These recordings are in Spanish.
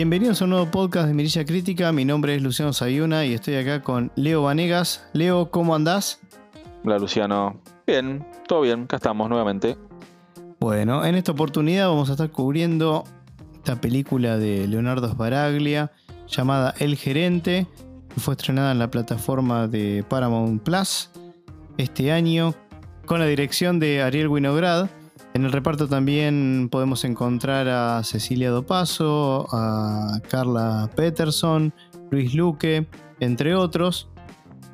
Bienvenidos a un nuevo podcast de Mirilla Crítica. Mi nombre es Luciano Sayuna y estoy acá con Leo Vanegas. Leo, ¿cómo andás? Hola Luciano. Bien, todo bien, acá estamos nuevamente. Bueno, en esta oportunidad vamos a estar cubriendo esta película de Leonardo Sbaraglia llamada El Gerente, que fue estrenada en la plataforma de Paramount Plus este año, con la dirección de Ariel Winograd en el reparto también podemos encontrar a Cecilia Dopaso, a Carla Peterson, Luis Luque, entre otros.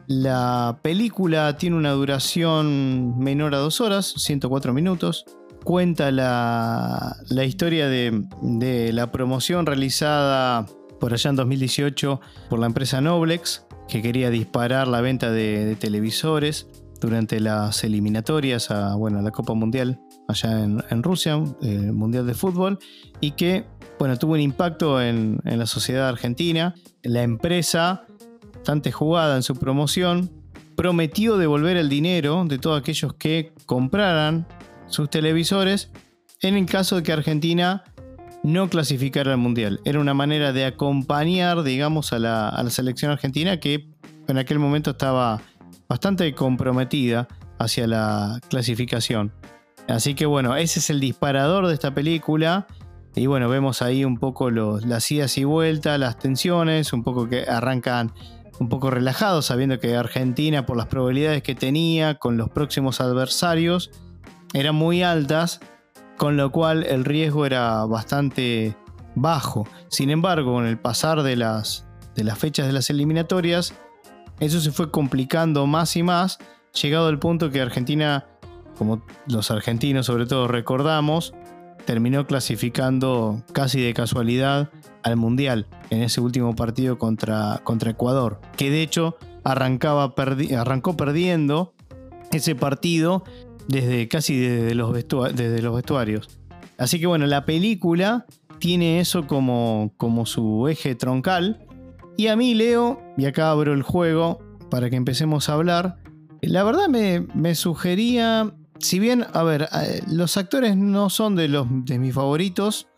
La película tiene una duración menor a dos horas, 104 minutos. Cuenta la, historia de, la promoción realizada por allá en 2018 por la empresa Noblex, que quería disparar la venta de, televisores durante las eliminatorias a, bueno, a la Copa Mundial allá en, Rusia, el Mundial de Fútbol, y que bueno, tuvo un impacto en, la sociedad argentina. La empresa, bastante jugada en su promoción, prometió devolver el dinero de todos aquellos que compraran sus televisores en el caso de que Argentina no clasificara al Mundial. Era una manera de acompañar, digamos, a la selección argentina que en aquel momento estaba bastante comprometida hacia la clasificación. Así que bueno, ese es el disparador de esta película. Y bueno, vemos ahí un poco las idas y vueltas, las tensiones, un poco que arrancan un poco relajados, sabiendo que Argentina, por las probabilidades que tenía con los próximos adversarios, eran muy altas, con lo cual el riesgo era bastante bajo. Sin embargo, con el pasar de las, de las fechas de las eliminatorias, eso se fue complicando más y más, llegado al punto que Argentina como los argentinos sobre todo recordamos, terminó clasificando casi de casualidad al Mundial en ese último partido contra, contra Ecuador, que de hecho arrancaba arrancó perdiendo ese partido desde casi desde los, desde los vestuarios. Así que bueno, la película tiene eso como, como su eje troncal. Y a mí, Leo, y acá abro el juego para que empecemos a hablar, la verdad me, me sugería si bien, a ver, eh, los actores no son de, los, de mis favoritos,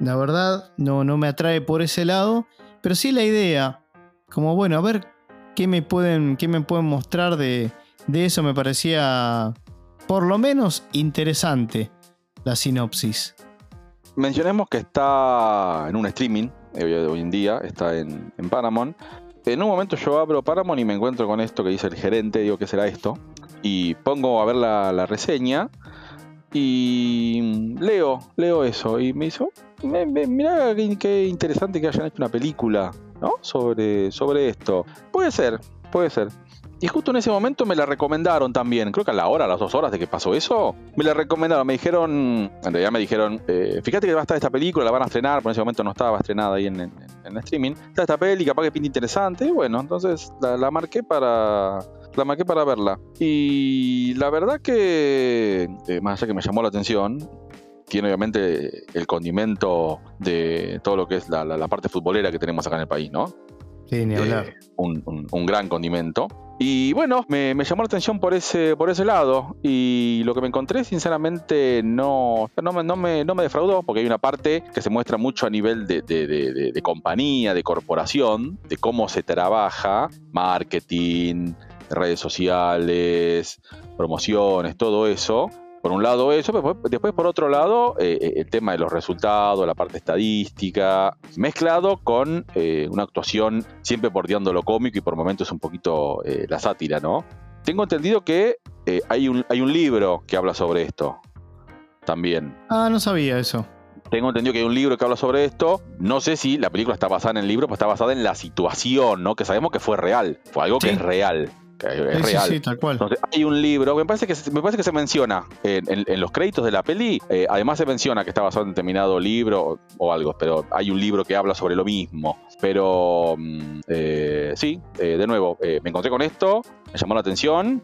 la verdad no, no me atrae por ese lado, pero sí la idea, como bueno, a ver qué me pueden, qué me pueden mostrar de, de eso, me parecía por lo menos interesante la sinopsis. Mencionemos que está en un streaming eh, hoy en día, está en, en Paramount. En un momento yo abro Paramount y me encuentro con esto que dice el gerente, digo, ¿qué será esto? Y pongo a ver la, reseña y leo, leo eso y me hizo, mira qué interesante que hayan hecho una película, ¿no? Sobre, sobre esto. Puede ser, puede ser. Y justo en ese momento me la recomendaron también. Creo que a la hora, a las dos horas de que pasó eso, me la recomendaron. Me dijeron, en realidad me dijeron, eh, fíjate que va a estar esta película, la van a estrenar. Por ese momento no estaba estrenada ahí en, en, streaming. Está esta peli, capaz que pinta interesante. Y bueno, entonces la marqué para, la marqué para verla. Y la verdad que, eh, más allá que me llamó la atención, tiene obviamente el condimento de todo lo que es la, parte futbolera que tenemos acá en el país, ¿no? Sí, ni hablar. Eh, un, gran condimento. Y bueno, me, llamó la atención por ese, por ese lado. Y lo que me encontré, sinceramente, no, no, me, no, me, no me defraudó, porque hay una parte que se muestra mucho a nivel de, de compañía, de corporación, de cómo se trabaja, marketing, redes sociales, promociones, todo eso. Por un lado eso, después, por otro lado eh, eh, el tema de los resultados, la parte estadística, mezclado con eh, una actuación siempre bordeando lo cómico y por momentos un poquito la sátira, ¿no? Tengo entendido que hay, un, hay un libro que habla sobre esto también. Ah, no sabía eso tengo entendido que hay un libro que habla sobre esto. No sé si la película está basada en el libro, pero está basada en la situación, ¿no? Que sabemos que fue real. Fue algo que es real es real. Sí, tal cual. hay un libro, me parece que, me parece que se menciona en, los créditos de la peli, eh, además se menciona que está basado en determinado libro o, algo, pero hay un libro que habla sobre lo mismo. Pero mm, eh, sí, eh, de nuevo, me encontré con esto, me llamó la atención,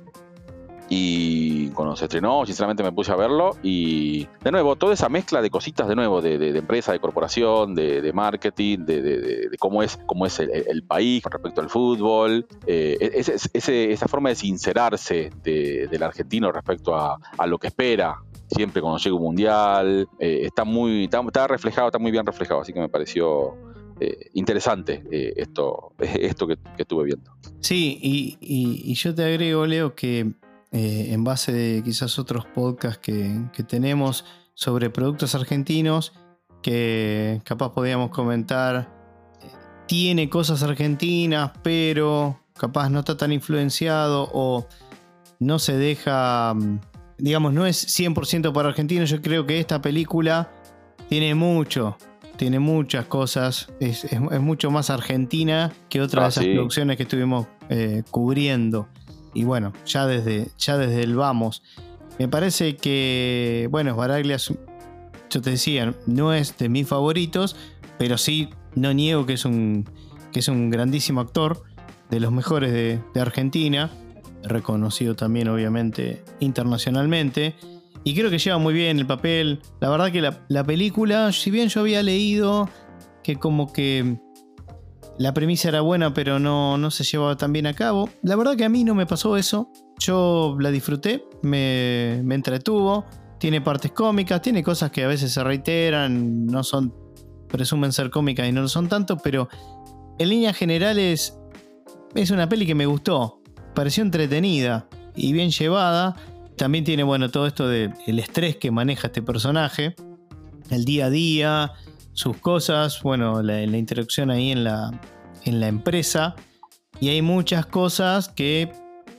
y cuando se estrenó, sinceramente me puse a verlo. Y de nuevo, toda esa mezcla de cositas, de nuevo, de, de, empresa, de corporación, de, marketing, de, cómo es, cómo es el, país con respecto al fútbol. Eh, esa forma de sincerarse del argentino respecto a, lo que espera siempre cuando llega un mundial. Eh, está muy está, reflejado, está muy bien reflejado. Así que me pareció eh, interesante esto, esto que, estuve viendo. Sí, y, yo te agrego, Leo, que en base de quizás otros podcasts que, que tenemos sobre productos argentinos, que capaz podíamos comentar, tiene cosas argentinas, pero capaz no está tan influenciado o no se deja, mm, digamos, no es 100% para argentinos. Yo creo que esta película tiene mucho, tiene muchas cosas, es, mucho más argentina que otras de ah, esas producciones que estuvimos eh, cubriendo. Y bueno, ya desde, ya desde el vamos. Me parece que, bueno, Baraglia, yo te decía, no es de mis favoritos, pero sí, no niego que es un, que es un grandísimo actor, de los mejores de, de Argentina, reconocido también obviamente internacionalmente. Y creo que lleva muy bien el papel. La verdad que la, película, si bien yo había leído que como que la premisa era buena pero no, no se llevaba tan bien a cabo, la verdad que a mí no me pasó eso. Yo la disfruté, me, me entretuvo, tiene partes cómicas, tiene cosas que a veces se reiteran, no son, presumen ser cómicas y no lo son tanto, pero en líneas generales es una peli que me gustó, pareció entretenida y bien llevada. También tiene, bueno, todo esto del estrés que maneja este personaje, el día a día, sus cosas, bueno, la, la interacción ahí en la, en la empresa. Y hay muchas cosas que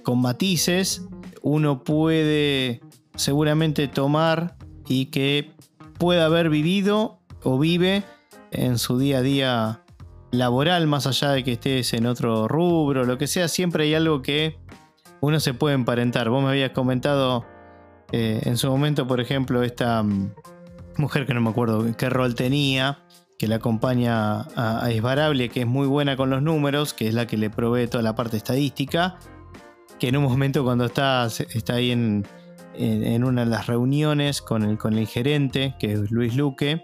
con matices uno puede seguramente tomar y que pueda haber vivido o vive en su día a día laboral, más allá de que estés en otro rubro, lo que sea, siempre hay algo que uno se puede emparentar. Vos me habías comentado eh, en su momento, por ejemplo, esta mm, mujer que no me acuerdo qué rol tenía, que le acompaña a, a que es muy buena con los números, que es la que le provee toda la parte estadística, que en un momento cuando está, está ahí en, una de las reuniones con el, con el gerente, que es Luis Luque,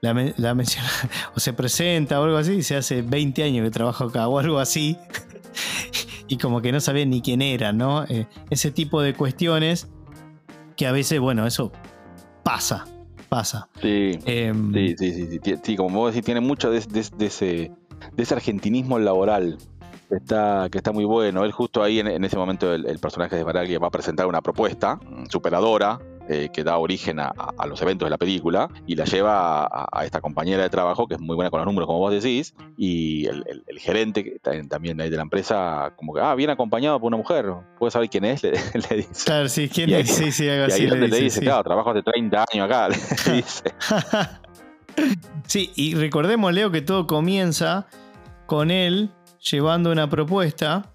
la, menciona o se presenta o algo así, y se hace 20 años que trabajo acá o algo así y como que no sabía ni quién era, ¿no? Eh, ese tipo de cuestiones que a veces, bueno, eso pasa, pasa. Sí, em, sí, sí, sí, como vos decís, tiene mucho de, ese, de ese argentinismo laboral. Está, que está muy bueno. Él justo ahí en, ese momento el, personaje de Baraglia va a presentar una propuesta mm, superadora eh, que da origen a, los eventos de la película y la lleva a, esta compañera de trabajo que es muy buena con los números, como vos decís, y el, gerente que también de la empresa, como que, ah, viene acompañado por una mujer, ¿puedes saber quién es? Le, dice. Claro, sí, ¿quién es? sí, sí, algo así. Y ahí le, dice, claro, trabajo hace 30 años acá, le dice. sí, y recordemos, Leo, que todo comienza con él llevando una propuesta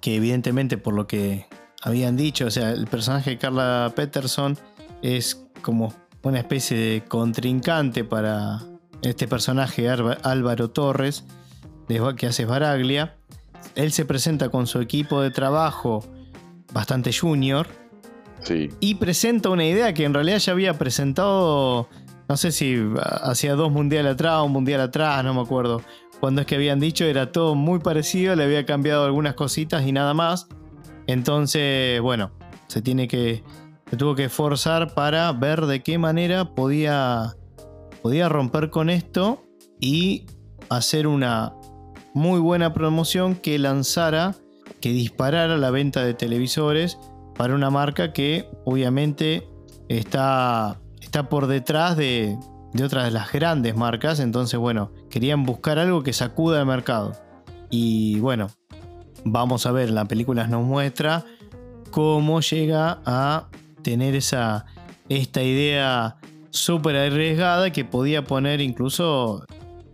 que evidentemente por lo que habían dicho, o sea, el personaje de Carla Peterson es como una especie de contrincante para este personaje Álvaro Torres, que hace Baraglia. Él se presenta con su equipo de trabajo bastante junior. Y presenta una idea que en realidad ya había presentado, no sé si hacía dos mundiales atrás o un mundial atrás, no me acuerdo. Cuando es que habían dicho era todo muy parecido, le había cambiado algunas cositas y nada más. Entonces, bueno, se tiene que se tuvo que esforzar para ver de qué manera podía, podía romper con esto y hacer una muy buena promoción que lanzara, que disparara la venta de televisores para una marca que obviamente está, está por detrás de, de otras de las grandes marcas. Entonces, bueno, querían buscar algo que sacuda el mercado. Y bueno, vamos a ver, la película nos muestra cómo llega a tener esa, esta idea súper arriesgada que podía poner incluso,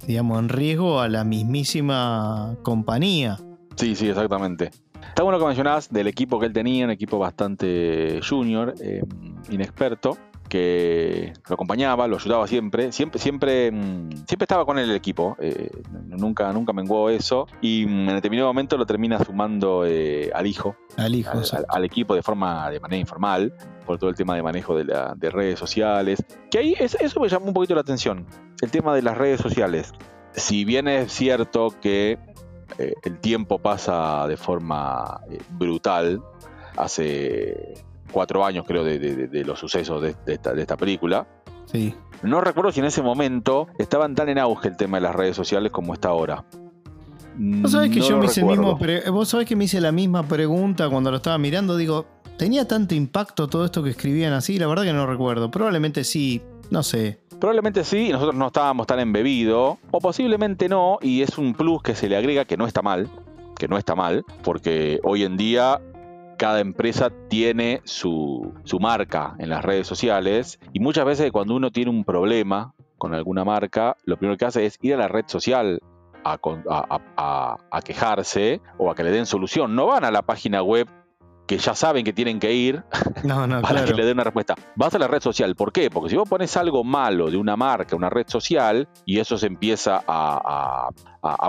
digamos, en riesgo a la mismísima compañía. Sí, sí, exactamente. Está bueno que mencionabas del equipo que él tenía, un equipo bastante junior, eh, inexperto, que lo acompañaba, lo ayudaba siempre, siempre, siempre, mm, siempre estaba con él el equipo, eh, nunca, nunca menguó eso, y mm, en determinado momento lo termina sumando eh, al hijo, al hijo, al, equipo de forma, de manera informal, por todo el tema de manejo de, la, de redes sociales, que ahí eso me llamó un poquito la atención, el tema de las redes sociales. Si bien es cierto que eh, el tiempo pasa de forma brutal, hace cuatro años, creo, de, los sucesos de, esta, película. Sí. no recuerdo si en ese momento estaban tan en auge el tema de las redes sociales como está ahora. Vos sabés que yo me hice el mismo vos sabés que me hice la misma pregunta cuando lo estaba mirando, digo, ¿tenía tanto impacto todo esto que escribían así? La verdad que no recuerdo. Probablemente sí, no sé. Probablemente sí, y nosotros no estábamos tan embebidos, o posiblemente no, y es un plus que se le agrega que no está mal, que no está mal, porque hoy en día cada empresa tiene su, marca en las redes sociales y muchas veces cuando uno tiene un problema con alguna marca, lo primero que hace es ir a la red social a, a, quejarse o a que le den solución. No van a la página web que ya saben que tienen que ir para que le den una respuesta. Vas a la red social. ¿Por qué? Porque si vos pones algo malo de una marca, una red social, y eso se empieza a,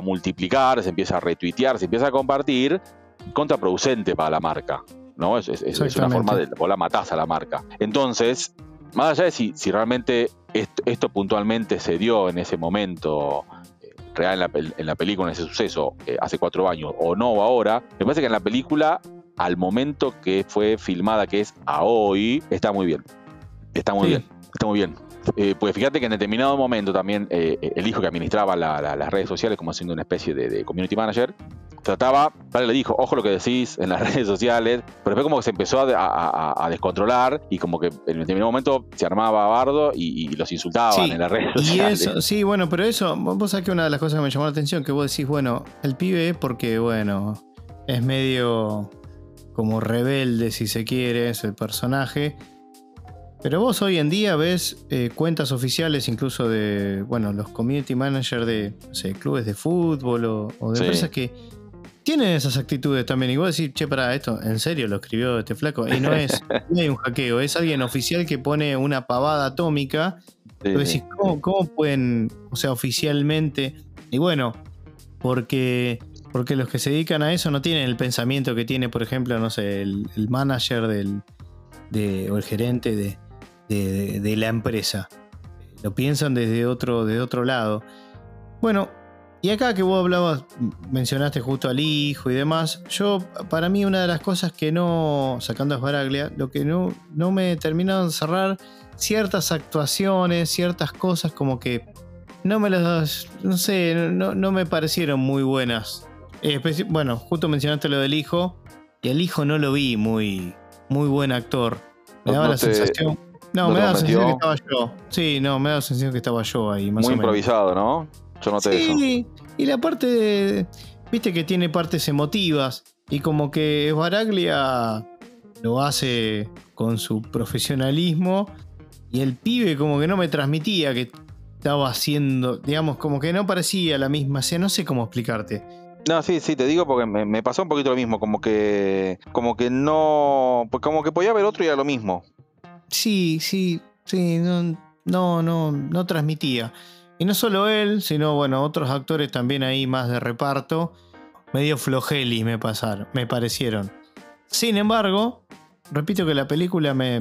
multiplicar, se empieza a retuitear, se empieza a compartir, contraproducente para la marca. ¿no? Es, una forma de. o la matás a la marca. Entonces, más allá de si, si realmente esto, puntualmente se dio en ese momento eh, real en la, en la, película, en ese suceso, eh, hace cuatro años, o no o ahora, me parece que en la película, al momento que fue filmada, que es a hoy, está muy bien. Está muy bien. Está muy bien. Eh, pues fíjate que en determinado momento también el hijo que administraba las redes sociales como siendo una especie de community manager trataba, vale, le dijo, ojo lo que decís en las redes sociales, pero fue como que se empezó a, descontrolar y como que en determinado momento se armaba bardo y, los insultaban en las redes sociales. eso, sí, bueno, pero eso, vos sabés que una de las cosas que me llamó la atención, que vos decís, bueno, el pibe porque, bueno, es medio como rebelde si se quiere, es el personaje. Pero vos hoy en día ves eh, cuentas oficiales incluso de, bueno, los community managers de clubes de fútbol o, de empresas que tienen esas actitudes también. Y vos decís, che, para esto, ¿en serio lo escribió este flaco? Y no es, un hackeo, es alguien oficial que pone una pavada atómica. Sí, decís, ¿cómo, pueden, o sea, oficialmente? Y bueno, porque, porque los que se dedican a eso no tienen el pensamiento que tiene, por ejemplo, no sé, el, manager del, o el gerente de, de, la empresa. Lo piensan desde otro, de otro lado. Bueno, y acá que vos hablabas, mencionaste justo al hijo y demás, yo, para mí una de las cosas que no, sacando a Baraglia, lo que no, no me terminó de cerrar ciertas actuaciones, ciertas cosas como que no me las, no sé, no, me parecieron muy buenas. bueno, justo mencionaste lo del hijo, y el hijo no lo vi muy, muy buen actor. Me daba la sensación... No, me daba la sensación que estaba yo. Sí, no, me daba la sensación que estaba yo ahí. Más muy improvisado, ¿no? Yo sí, Y la parte, viste que tiene partes emotivas y como que Baraglia lo hace con su profesionalismo y el pibe como que no me transmitía que estaba haciendo, digamos, como que no parecía la misma, o sea, no sé cómo explicarte. No, sí, sí, te digo porque me, pasó un poquito lo mismo, como que, como que no, pues como que podía haber otro y era lo mismo. Sí, sí, sí, no, no, no, no transmitía. Y no solo él, sino bueno, otros actores también ahí más de reparto, medio flojeli me pasaron, me parecieron. Sin embargo, repito que la película me,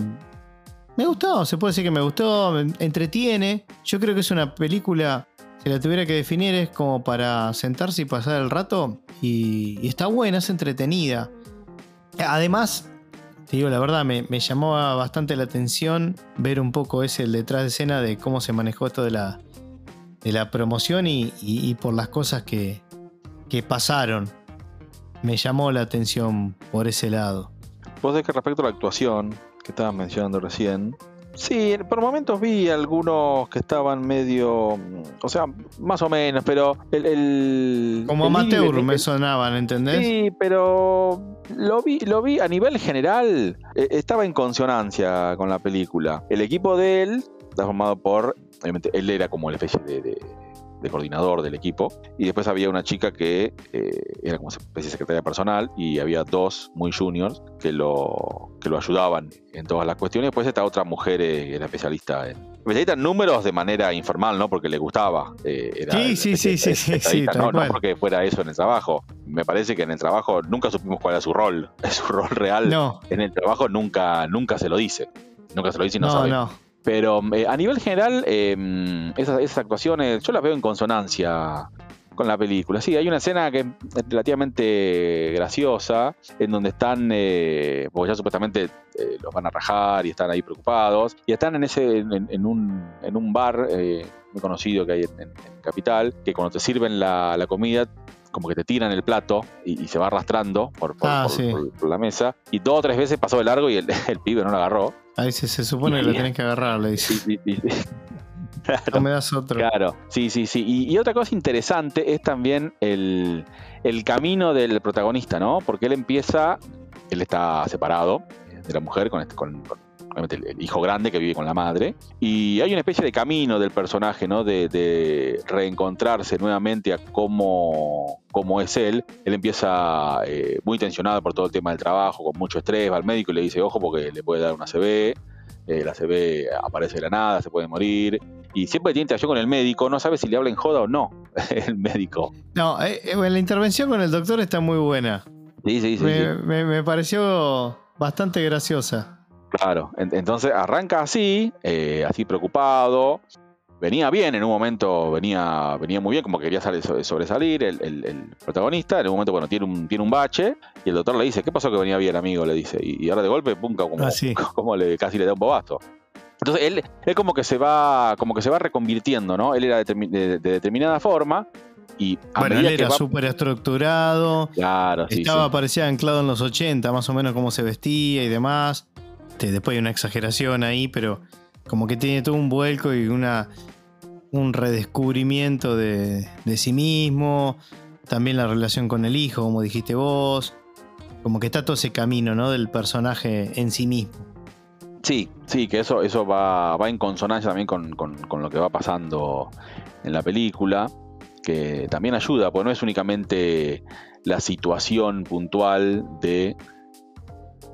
me gustó, se puede decir que me gustó, me entretiene. Yo creo que es una película, si la tuviera que definir, es como para sentarse y pasar el rato. Y, está buena, es entretenida. Además, la verdad, me, me, llamó bastante la atención ver un poco ese el detrás de escena de cómo se manejó esto de la, de la promoción y, por las cosas que, que, pasaron. Me llamó la atención por ese lado. Vos de que respecto a la actuación que estabas mencionando recién, sí, por momentos vi algunos que estaban medio, o sea, más o menos, pero el... Como amateur me sonaban, ¿entendés? Sí, pero lo vi, lo vi a nivel general, e, estaba en consonancia con la película. El equipo de él está formado por obviamente él era como la especie de, coordinador del equipo. Y después había una chica que eh, era como especie de secretaria personal y había dos muy juniors que lo, que lo ayudaban en todas las cuestiones. Después esta otra mujer eh, era especialista en, especialista en números de manera informal, ¿no? Porque le gustaba. Eh, sí, sí, sí, sí, sí, no, no, porque fuera eso en el trabajo. Me parece que en el trabajo nunca supimos cuál era su rol. Su rol real no. en el trabajo nunca, nunca se lo dice. Nunca se lo dice y no, no sabe. No. Pero eh, a nivel general, em, esas, actuaciones yo las veo en consonancia con la película. Sí, hay una escena que es relativamente graciosa, en donde están, eh, porque ya supuestamente eh, los van a rajar y están ahí preocupados, y están en ese, en, un, en un bar eh, muy conocido que hay en, Capital, que cuando te sirven la, comida como que te tiran el plato y, se va arrastrando por, ah, la mesa. Y dos o tres veces pasó de largo y el, pibe no lo agarró. Ahí se, se supone que lo tenés que agarrar, le dice. Claro, me das otro. Claro, sí, sí, sí. Y, otra cosa interesante es también el, camino del protagonista, ¿no? Porque él empieza, él está separado de la mujer con, este, con, el, hijo grande que vive con la madre. Y hay una especie de camino del personaje, ¿no? De, reencontrarse nuevamente a cómo, cómo, es él. Él empieza eh, muy tensionado por todo el tema del trabajo, con mucho estrés, va al médico y le dice, ojo, porque le puede dar una CB. Eh, la CB aparece de la nada, se puede morir y siempre tiene interacción con el médico, no sabe si le habla en joda o no el médico. No, eh, eh, la intervención con el doctor está muy buena. Sí, sí, sí. Me, pareció bastante graciosa. Claro, entonces arranca así, eh, así preocupado. Venía bien en un momento, venía, venía muy bien, como quería sobresalir el, protagonista. En un momento, bueno, tiene un, tiene un bache y el doctor le dice: ¿Qué pasó que venía bien, amigo? Le dice. Y, ahora de golpe, pum, como, ah, como le, casi le da un bobasto. Entonces él, él como que se va, como que se va reconvirtiendo, ¿no? Él era de, determinada forma. Y bueno, él era súper estructurado. Claro, sí, Estaba, parecía anclado en los 80, más o menos cómo se vestía y demás. Después hay una exageración ahí, pero como que tiene todo un vuelco y una, un redescubrimiento de, de sí mismo. También la relación con el hijo, como dijiste vos. Como que está todo ese camino, ¿no? Del personaje en sí mismo. Sí, sí, que eso, eso va, va en consonancia también con, lo que va pasando en la película, que también ayuda, porque no es únicamente la situación puntual de,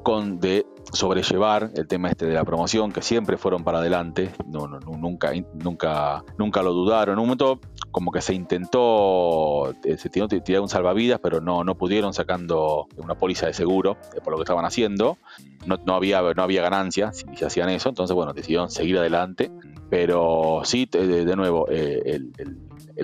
con, de sobrellevar el tema este de la promoción, que siempre fueron para adelante, no, no, nunca, nunca, nunca lo dudaron. En un momento como que se intentó, eh, se tirar un salvavidas, pero no, no pudieron sacando una póliza de seguro eh, por lo que estaban haciendo. No, no había, no había ganancia si, se hacían eso, entonces bueno, decidieron seguir adelante. Pero sí, de, nuevo, eh, el el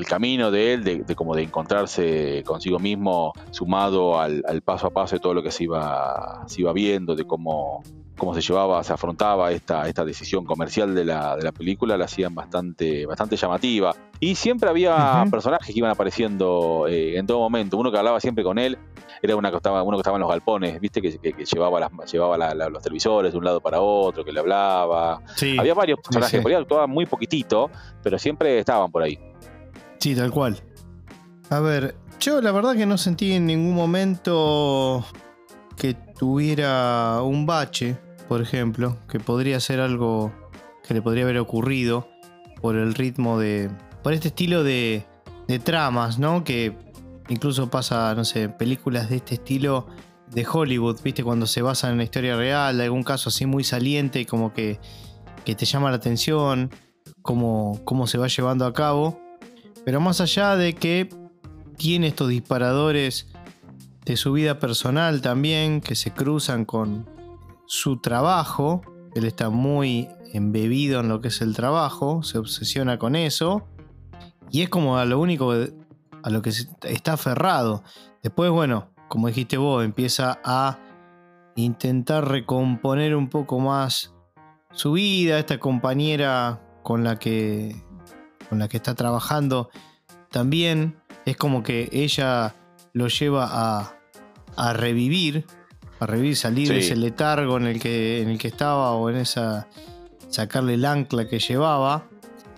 camino de él, de, como de encontrarse consigo mismo, sumado al, paso a paso de todo lo que se iba, se iba viendo, de cómo, cómo se llevaba, se afrontaba esta, esta decisión comercial de la, de la película, la hacían bastante, bastante llamativa. Y siempre había personajes que iban apareciendo eh, en todo momento. Uno que hablaba siempre con él era una que estaba, uno que estaba en los galpones, viste, que, llevaba, las, llevaba los televisores de un lado para otro, que le hablaba. había varios personajes, sí, actuaban muy poquitito, pero siempre estaban por ahí. Sí, tal cual. A ver, yo la verdad que no sentí en ningún momento que tuviera un bache, por ejemplo, que podría ser algo que le podría haber ocurrido por el ritmo de. por este estilo de, de tramas, ¿no? Que incluso pasa, no sé, películas de este estilo de Hollywood, ¿viste? Cuando se basan en la historia real, algún caso así muy saliente como que, que te llama la atención, cómo, cómo se va llevando a cabo. Pero más allá de que tiene estos disparadores de su vida personal también, que se cruzan con su trabajo, él está muy embebido en lo que es el trabajo, se obsesiona con eso, y es como a lo único a lo que está aferrado. Después, bueno, como dijiste vos, empieza a intentar recomponer un poco más su vida, esta compañera con la que con la que está trabajando, también es como que ella lo lleva a, a revivir, a revivir, salir de ese letargo en el, que, en el que estaba o en esa sacarle el ancla que llevaba.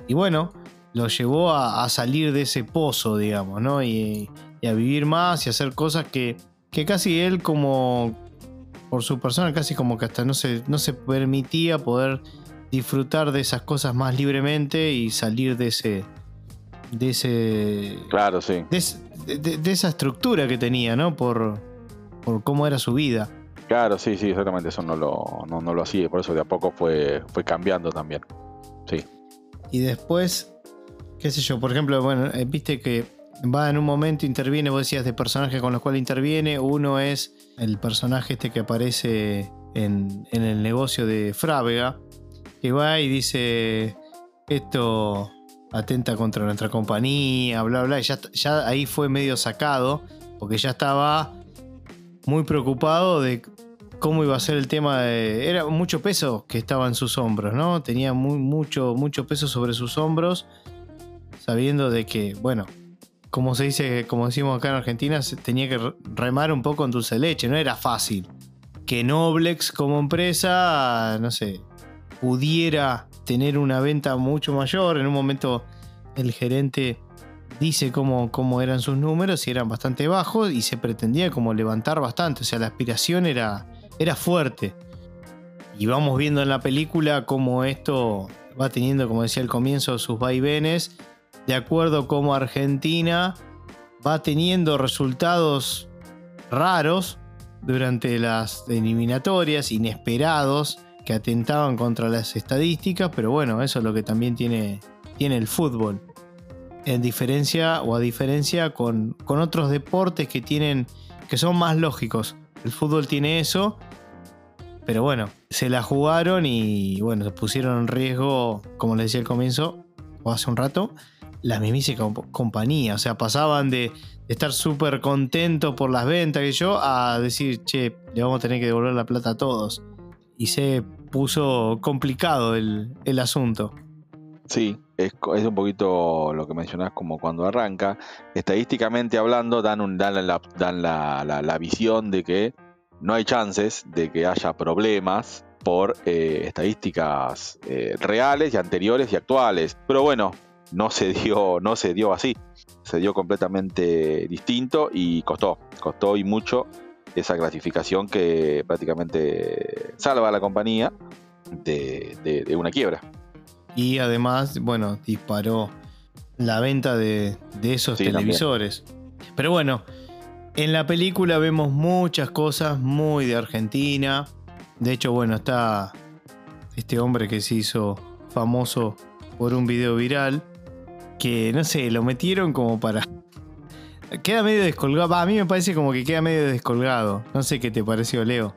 Y bueno, lo llevó a, salir de ese pozo, digamos, ¿no? Y, a vivir más y hacer cosas que, que casi él como, por su persona, casi como que hasta no se, no se permitía poder disfrutar de esas cosas más libremente y salir de ese. de ese. Claro, sí. De, esa estructura que tenía, ¿no? Por, por cómo era su vida. Claro, sí, sí, exactamente. Eso no lo, no, lo hacía. Por eso de a poco fue, fue cambiando también. Sí. Y después, qué sé yo, por ejemplo, bueno, eh, viste que va en un momento, interviene, vos decías de personajes con los cuales interviene. Uno es el personaje este que aparece en, en el negocio de Frávega, que va y dice, esto, atenta contra nuestra compañía, bla, bla. Y ya, ahí fue medio sacado, porque ya estaba muy preocupado de cómo iba a ser el tema de... Era mucho peso que estaba en sus hombros, ¿no? Tenía mucho, mucho peso sobre sus hombros, sabiendo de que, bueno, como se dice, como decimos acá en Argentina, tenía que remar un poco en dulce leche, no era fácil. Que Noblex como empresa, no sé, pudiera tener una venta mucho mayor. En un momento el gerente dice cómo, cómo, eran sus números y eran bastante bajos y se pretendía como levantar bastante. O sea, la aspiración era, era fuerte. Y vamos viendo en la película cómo esto va teniendo, como decía al comienzo, sus vaivenes, de acuerdo cómo Argentina va teniendo resultados raros durante las eliminatorias, inesperados, que atentaban contra las estadísticas, pero bueno, eso es lo que también tiene, tiene el fútbol. En diferencia o a diferencia con, con otros deportes que tienen que son más lógicos. El fútbol tiene eso, pero bueno, se la jugaron y bueno, se pusieron en riesgo, como les decía al comienzo, o hace un rato, la mismísima compañía. O sea, pasaban de, estar súper contentos por las ventas que yo a decir, che, le vamos a tener que devolver la plata a todos y se puso complicado el, asunto. Sí, es, un poquito lo que mencionás como cuando arranca. Estadísticamente hablando, dan, un, dan, la, dan la, visión de que no hay chances de que haya problemas por eh, estadísticas eh, reales y anteriores y actuales. Pero bueno, no se dio, no se dio así. Se dio completamente distinto y costó, costó y mucho esa clasificación que prácticamente salva a la compañía de, una quiebra. Y además, bueno, disparó la venta de, esos televisores. Pero bueno, en la película vemos muchas cosas muy de Argentina. De hecho, bueno, está este hombre que se hizo famoso por un video viral. Que no sé, lo metieron como para Queda medio descolgado. a mí me parece como que queda medio descolgado. No sé qué te pareció, Leo.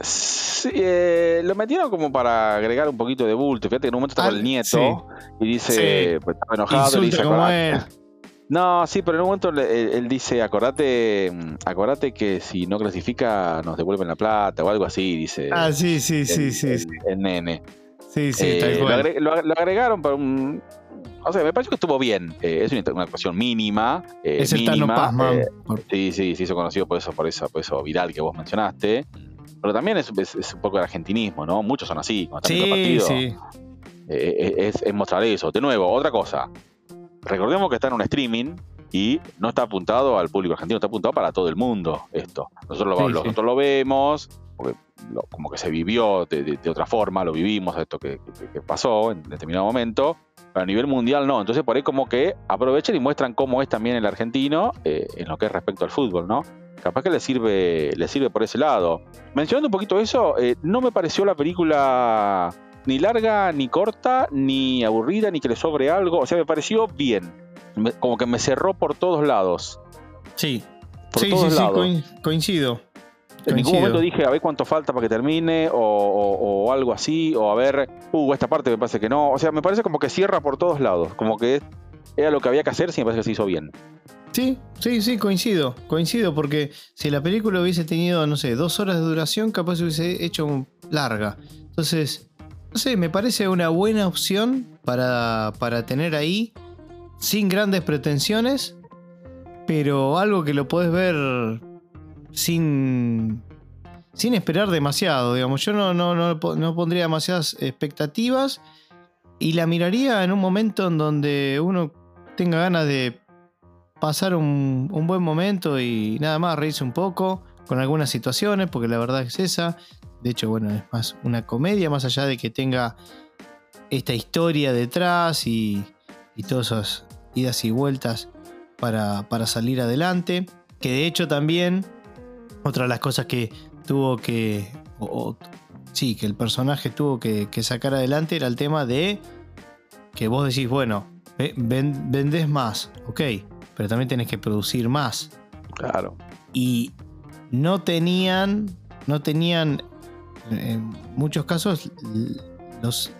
Sí, eh, lo metieron como para agregar un poquito de bulto. Fíjate que en un momento está con el nieto y dice, pues estaba enojado. dice, como él. No, sí, pero en un momento él, dice, acordate, acordate que si no clasifica nos devuelven la plata o algo así, dice. Ah, sí, sí, sí, sí. El, nene. Sí, sí, tal eh, cual. Lo, lo, agregaron para un, o sea, me parece que estuvo bien. Eh, es una, actuación mínima. Eh, es el mínima, eh, sí, sí, sí, hizo conocido por eso, por eso, por eso viral que vos mencionaste. Pero también es, un poco de argentinismo, ¿no? Muchos son así. Cuando sí, partido, sí. es, es mostrar eso. De nuevo, otra cosa. Recordemos que está en un streaming y no está apuntado al público argentino, está apuntado para todo el mundo esto. Nosotros lo, nosotros lo vemos, como que se vivió de, otra forma, lo vivimos, esto que, pasó en determinado momento, pero a nivel mundial no. Entonces por ahí como que aprovechan y muestran cómo es también el argentino eh, en lo que es respecto al fútbol, ¿no? Capaz que le sirve, le sirve por ese lado. Mencionando un poquito eso, eh, no me pareció la película ni larga, ni corta, ni aburrida, ni que le sobre algo. O sea, me pareció bien. como que me cerró por todos lados. Sí. sí, sí, sí, coincido. En ningún momento dije, a ver cuánto falta para que termine, o, algo así, o a ver, uh, esta parte me parece que no. O sea, me parece como que cierra por todos lados, como que era lo que había que hacer, si me parece que se hizo bien. Sí, sí, sí, coincido, coincido, porque si la película hubiese tenido, no sé, dos horas de duración, capaz hubiese hecho larga. Entonces, no sé, me parece una buena opción para, para tener ahí, sin grandes pretensiones, pero algo que lo podés ver sin, sin esperar demasiado, digamos. Yo no, no, no, pondría demasiadas expectativas y la miraría en un momento en donde uno tenga ganas de pasar un, buen momento y nada más reírse un poco con algunas situaciones, porque la verdad es esa. De hecho, bueno, es más una comedia, más allá de que tenga esta historia detrás y, y todas esas idas y vueltas para, para salir adelante. Que de hecho también otra de las cosas que tuvo que. sí, que el personaje tuvo que, sacar adelante era el tema de que vos decís, bueno, vendés más, ok, pero también tenés que producir más. Claro. Y no tenían, no tenían en muchos casos los,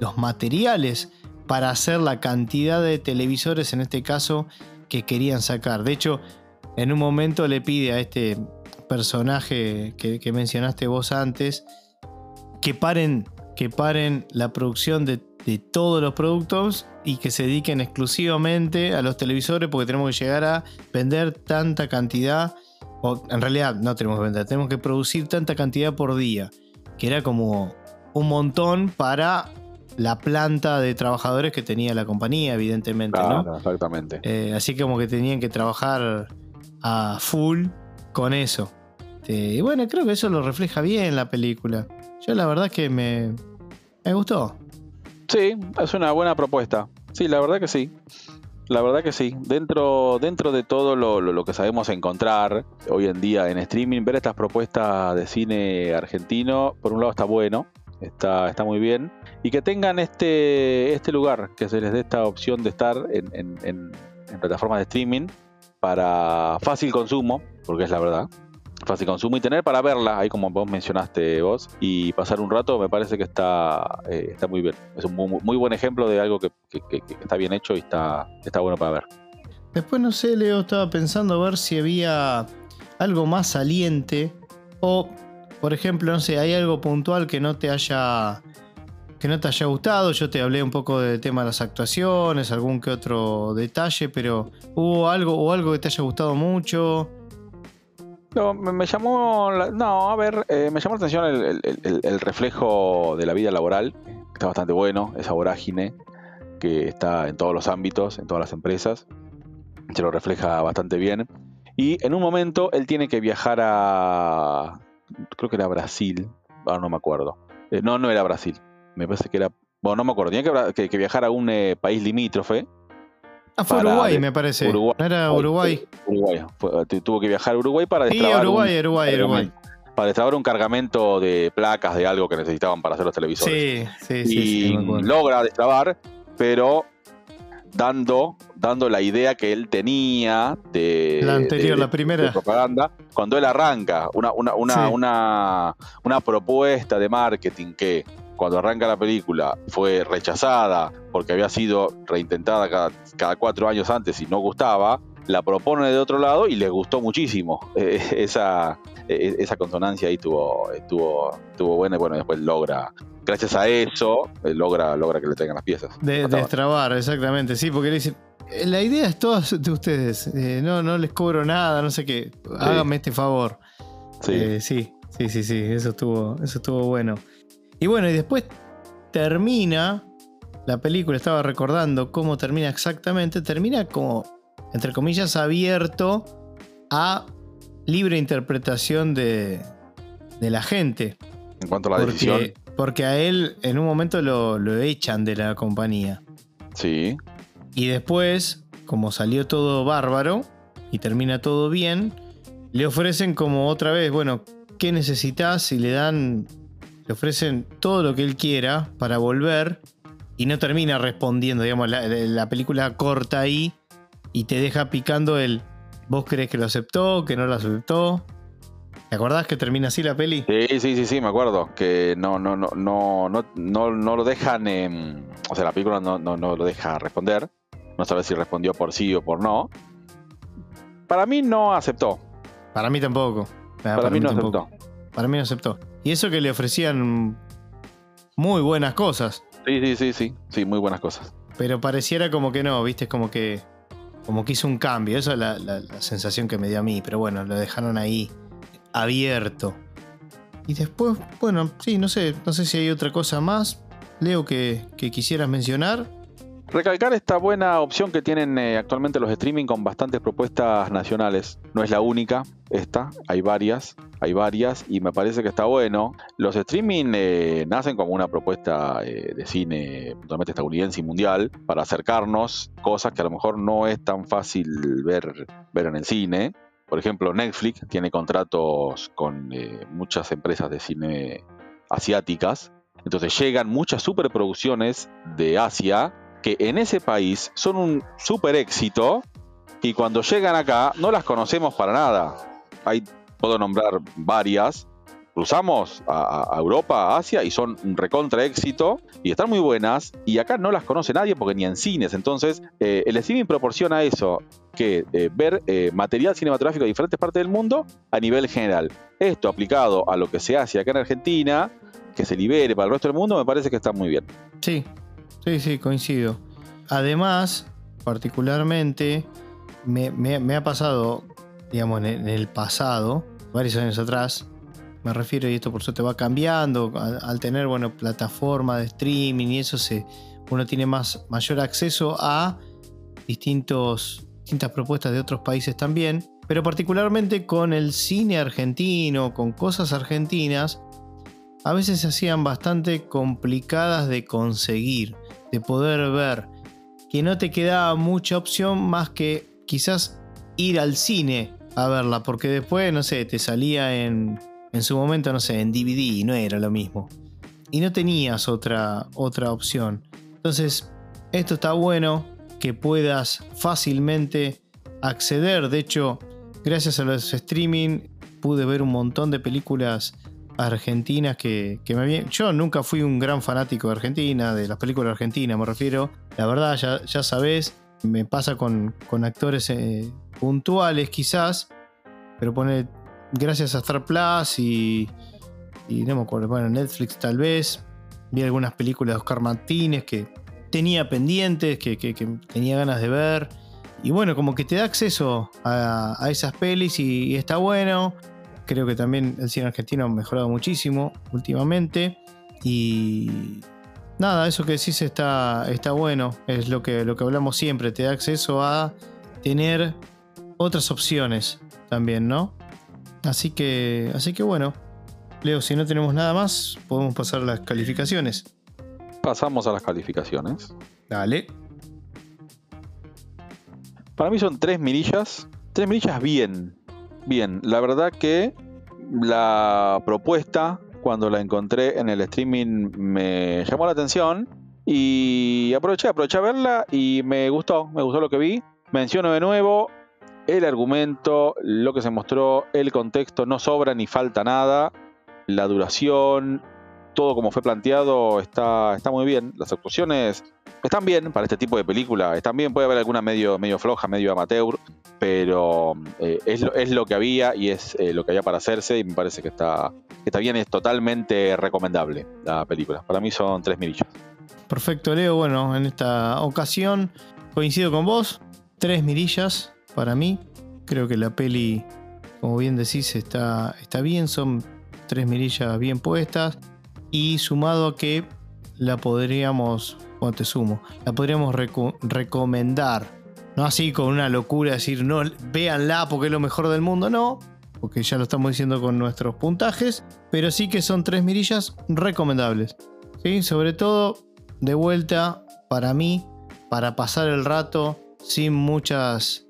los materiales para hacer la cantidad de televisores, en este caso, que querían sacar. De hecho, en un momento le pide a este personaje que, mencionaste vos antes que paren, que paren la producción de, de todos los productos y que se dediquen exclusivamente a los televisores porque tenemos que llegar a vender tanta cantidad, o en realidad no tenemos que vender, tenemos que producir tanta cantidad por día, que era como un montón para la planta de trabajadores que tenía la compañía, evidentemente. Claro, exactamente. Eh, así como que tenían que trabajar a full con eso. Este, y bueno, creo que eso lo refleja bien la película. Yo la verdad que me, me gustó. Sí, es una buena propuesta. Sí, la verdad que sí. La verdad que sí. Dentro, dentro de todo lo, que sabemos encontrar hoy en día en streaming, ver estas propuestas de cine argentino, por un lado está bueno, está, está muy bien. Y que tengan este, este lugar, que se les dé esta opción de estar en, en plataformas de streaming para fácil consumo, porque es la verdad fácil consumo y tener para verla, ahí como vos mencionaste vos, y pasar un rato me parece que está, eh, está muy bien. Es un muy, buen ejemplo de algo que, está bien hecho y está, está bueno para ver. Después no sé, Leo, estaba pensando a ver si había algo más saliente o, por ejemplo, no sé, hay algo puntual que no te haya que no te haya gustado. Yo te hablé un poco del tema de las actuaciones, algún que otro detalle, pero hubo algo o algo que te haya gustado mucho. No, me, llamó. no, a ver, eh, me llamó la atención el, reflejo de la vida laboral. Está bastante bueno, esa vorágine que está en todos los ámbitos, en todas las empresas. Se lo refleja bastante bien. Y en un momento él tiene que viajar a. Creo que era Brasil. Ahora no me acuerdo. Eh, no, no era Brasil. Me parece que era. Bueno, no me acuerdo. Tiene que, viajar a un eh, país limítrofe Ah, fue Uruguay, me parece. Uruguay. era Uruguay? Uruguay. tuvo que viajar a Uruguay para destrabar. Sí, Uruguay, un, Uruguay, Uruguay. Para destrabar un cargamento de placas de algo que necesitaban para hacer los televisores. Sí, sí, sí. Y logra destrabar, pero dando, dando la idea que él tenía de. La anterior, la primera. propaganda. Cuando él arranca una, una, una, una, una propuesta de marketing que cuando arranca la película fue rechazada porque había sido reintentada cada, cuatro años antes y no gustaba, la propone de otro lado y les gustó muchísimo. Eh, esa, eh, esa consonancia ahí estuvo, estuvo, estuvo buena y bueno, después logra, gracias a eso, eh, logra, logra que le traigan las piezas. De, destrabar, exactamente, sí, porque le dicen, la idea es toda de ustedes, no, no les cobro nada, no sé qué, háganme este favor. Sí. sí, sí, sí, sí, eso estuvo, eso estuvo bueno. Y bueno, y después termina la película, estaba recordando cómo termina exactamente, termina como, entre comillas, abierto a libre interpretación de, la gente. En cuanto a la decisión. Porque a él en un momento lo, lo echan de la compañía. Sí. Y después, como salió todo bárbaro y termina todo bien, le ofrecen como otra vez, bueno, ¿qué necesitas? Y le dan le ofrecen todo lo que él quiera para volver y no termina respondiendo, digamos, la, película corta ahí y te deja picando el, ¿vos crees que lo aceptó, que no lo aceptó? ¿Te acordás que termina así la peli? Sí, sí, sí, sí, me acuerdo. Que no, no, no, no, no, no, lo dejan, o sea, la película no, no, no lo deja responder. No sabes si respondió por sí o por no. Para mí no aceptó. Para mí tampoco. Para, mí, no aceptó. Para mí no aceptó. Y eso que le ofrecían muy buenas cosas. Sí, sí, sí, sí. Sí, muy buenas cosas. Pero pareciera como que no, viste, como que. Como que hizo un cambio. Esa es la, sensación que me dio a mí. Pero bueno, lo dejaron ahí abierto. Y después, bueno, sí, no sé, no sé si hay otra cosa más. Leo que, que quisieras mencionar. Recalcar esta buena opción que tienen eh, actualmente los streaming con bastantes propuestas nacionales. No es la única, esta, hay varias, hay varias y me parece que está bueno. Los streaming eh, nacen como una propuesta eh, de cine totalmente estadounidense y mundial para acercarnos cosas que a lo mejor no es tan fácil ver, ver en el cine. Por ejemplo, Netflix tiene contratos con muchas empresas de cine asiáticas. Entonces llegan muchas superproducciones de Asia que en ese país son un super éxito y cuando llegan acá no las conocemos para nada. Hay, puedo nombrar varias, cruzamos a, Europa, a Asia y son recontra éxito y están muy buenas y acá no las conoce nadie porque ni en cines. Entonces, eh, el streaming proporciona eso, que eh, ver eh, material cinematográfico de diferentes partes del mundo a nivel general. Esto aplicado a lo que se hace acá en Argentina, que se libere para el resto del mundo, me parece que está muy bien. Sí, sí, sí, coincido. Además, particularmente, me, ha pasado, digamos, en el pasado, varios años atrás, me refiero, y esto por suerte va cambiando, al, tener, bueno, plataforma de streaming y eso se, uno tiene más, mayor acceso a distintos, distintas propuestas de otros países también, pero particularmente con el cine argentino, con cosas argentinas, a veces se hacían bastante complicadas de conseguir, de poder ver, que no te quedaba mucha opción más que quizás ir al cine a verla, porque después, no sé, te salía en en su momento, no sé, en DVD y no era lo mismo. Y no tenías otra, otra opción. Entonces, esto está bueno que puedas fácilmente acceder. De hecho, gracias a los streaming pude ver un montón de películas argentinas que, me habían... Yo nunca fui un gran fanático de Argentina, de las películas argentinas me refiero. La verdad, ya, ya sabes, me pasa con, actores eh, puntuales quizás, pero pone, gracias a Star Plus y, y no me acuerdo, bueno, Netflix tal vez, vi algunas películas de Oscar Martínez que tenía pendientes, que, tenía ganas de ver. Y bueno, como que te da acceso a, esas pelis y, está bueno. Creo que también el cine argentino ha mejorado muchísimo últimamente. Y nada, eso que decís está, está bueno. Es lo que, lo que hablamos siempre. Te da acceso a tener otras opciones también, ¿no? Así que, así que bueno, Leo, si no tenemos nada más, podemos pasar a las calificaciones. Pasamos a las calificaciones. Dale. Para mí son tres mirillas. Tres mirillas bien. Bien. La verdad que la propuesta, cuando la encontré en el streaming, me llamó la atención. Y aproveché, aproveché a verla y me gustó. Me gustó lo que vi. Menciono de nuevo el argumento, lo que se mostró, el contexto, no sobra ni falta nada, la duración, todo como fue planteado está, está muy bien. Las actuaciones están bien para este tipo de película, están bien, puede haber alguna medio, medio floja, medio amateur, pero eh, es, lo, que había y es eh, lo que había para hacerse y me parece que está, está bien, es totalmente recomendable la película. Para mí son tres mirillas. Perfecto, Leo. Bueno, en esta ocasión coincido con vos. Tres mirillas para mí. Creo que la peli, como bien decís, está, está bien, son tres mirillas bien puestas y sumado a que la podríamos, cuando te sumo, la podríamos recomendar. No así con una locura, decir, no, véanla porque es lo mejor del mundo, no, porque ya lo estamos diciendo con nuestros puntajes, pero sí que son tres mirillas recomendables. ¿sí? Sobre todo, de vuelta, para mí, para pasar el rato sin muchas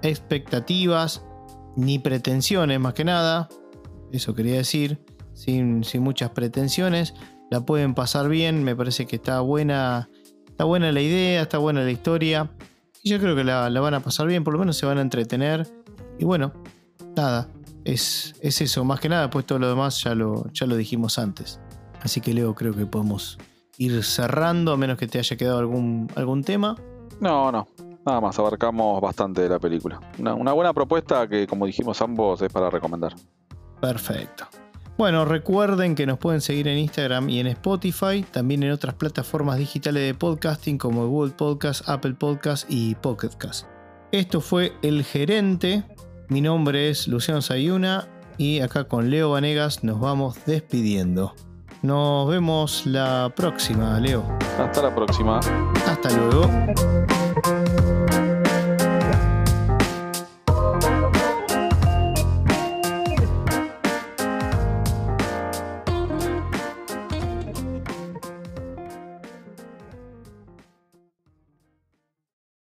expectativas ni pretensiones más que nada. Eso quería decir, sin, muchas pretensiones. La pueden pasar bien, me parece que está buena, está buena la idea, está buena la historia. Y yo creo que la, van a pasar bien, por lo menos se van a entretener. Y bueno, nada, es, es eso, más que nada, pues todo lo demás ya lo, ya lo dijimos antes. Así que Leo, creo que podemos ir cerrando, a menos que te haya quedado algún, algún tema. No, no, Nada más, abarcamos bastante de la película. Una, buena propuesta que, como dijimos ambos, es para recomendar. Perfecto. Bueno, recuerden que nos pueden seguir en Instagram y en Spotify, también en otras plataformas digitales de podcasting como Google Podcast, Apple Podcast y Pocket Cast. Esto fue El Gerente. Mi nombre es Luciano Sayuna y acá con Leo Vanegas nos vamos despidiendo. Nos vemos la próxima, Leo. Hasta la próxima. Hasta luego.